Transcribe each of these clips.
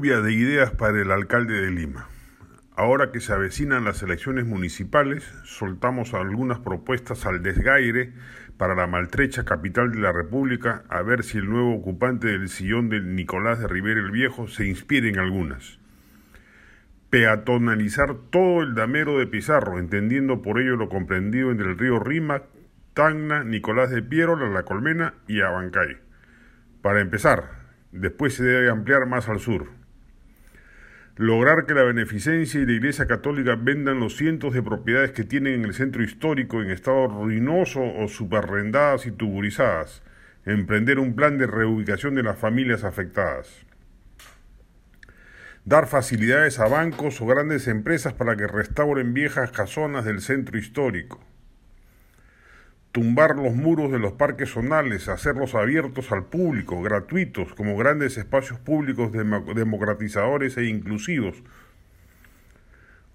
Lluvia de ideas para el alcalde de Lima. Ahora que se avecinan las elecciones municipales, soltamos algunas propuestas al desgaire para la maltrecha capital de la República a ver si el nuevo ocupante del sillón de Nicolás de Rivera el Viejo se inspira en algunas. Peatonalizar todo el damero de Pizarro, entendiendo por ello lo comprendido entre el río Rímac, Tacna, Nicolás de Piérola, La Colmena y Abancay. Para empezar, Después se debe ampliar más al sur. Lograr que la beneficencia y la Iglesia Católica vendan los cientos de propiedades que tienen en el centro histórico en estado ruinoso o superrendadas y tuburizadas. Emprender un plan de reubicación de las familias afectadas. Dar facilidades a bancos o grandes empresas para que restauren viejas casonas del centro histórico tumbar los muros de los parques zonales, hacerlos abiertos al público, gratuitos, como grandes espacios públicos democratizadores e inclusivos,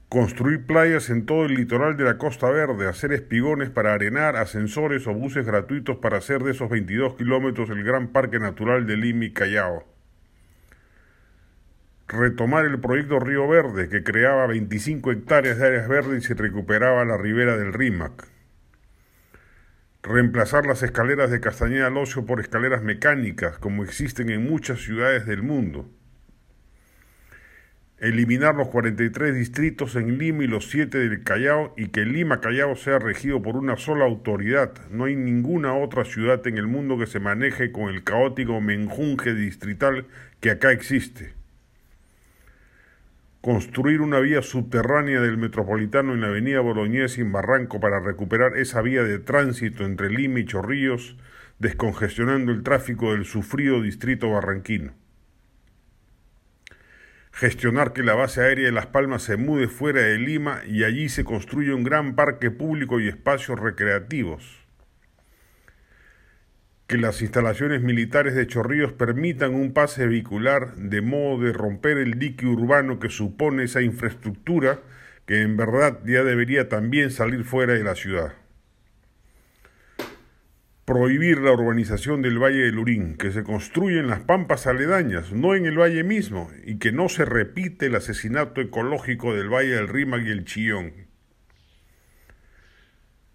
construir playas en todo el litoral de la Costa Verde, hacer espigones para arenar, ascensores o buses gratuitos para hacer de esos 22 kilómetros el gran parque natural de Lima y Callao. Retomar el proyecto Río Verde, que creaba 25 hectáreas de áreas verdes y recuperaba la ribera del Rímac reemplazar las escaleras de Castañeda al Ocio por escaleras mecánicas, como existen en muchas ciudades del mundo. Eliminar los 43 distritos en Lima y los 7 del Callao y que Lima Callao sea regido por una sola autoridad. No hay ninguna otra ciudad en el mundo que se maneje con el caótico menjunje distrital que acá existe construir una vía subterránea del metropolitano en la avenida Boloñés en Barranco para recuperar esa vía de tránsito entre Lima y Chorrillos, descongestionando el tráfico del sufrido distrito barranquino. Gestionar que la base aérea de Las Palmas se mude fuera de Lima y allí se construya un gran parque público y espacios recreativos que las instalaciones militares de Chorrillos permitan un pase vehicular de modo de romper el dique urbano que supone esa infraestructura que en verdad ya debería también salir fuera de la ciudad. Prohibir la urbanización del Valle del Urín, que se construye en las pampas aledañas, no en el valle mismo, y que no se repite el asesinato ecológico del Valle del Rímac y el Chillón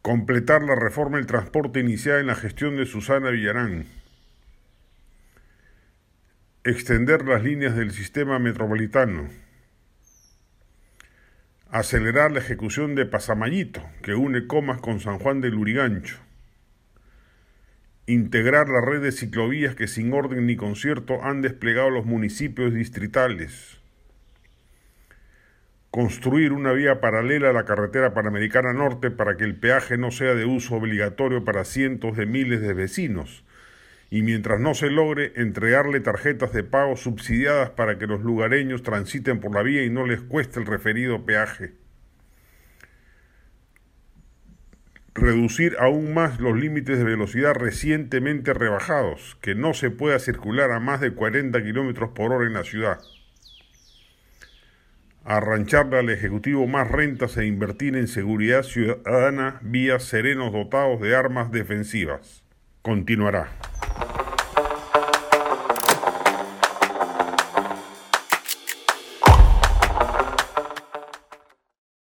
completar la reforma del transporte iniciada en la gestión de Susana Villarán, extender las líneas del sistema metropolitano, acelerar la ejecución de Pasamayito, que une Comas con San Juan del Lurigancho, integrar la red de ciclovías que sin orden ni concierto han desplegado los municipios distritales, construir una vía paralela a la carretera panamericana norte para que el peaje no sea de uso obligatorio para cientos de miles de vecinos, y mientras no se logre entregarle tarjetas de pago subsidiadas para que los lugareños transiten por la vía y no les cueste el referido peaje. Reducir aún más los límites de velocidad recientemente rebajados, que no se pueda circular a más de 40 kilómetros por hora en la ciudad arrancharle al Ejecutivo más rentas e invertir en seguridad ciudadana vía serenos dotados de armas defensivas. Continuará.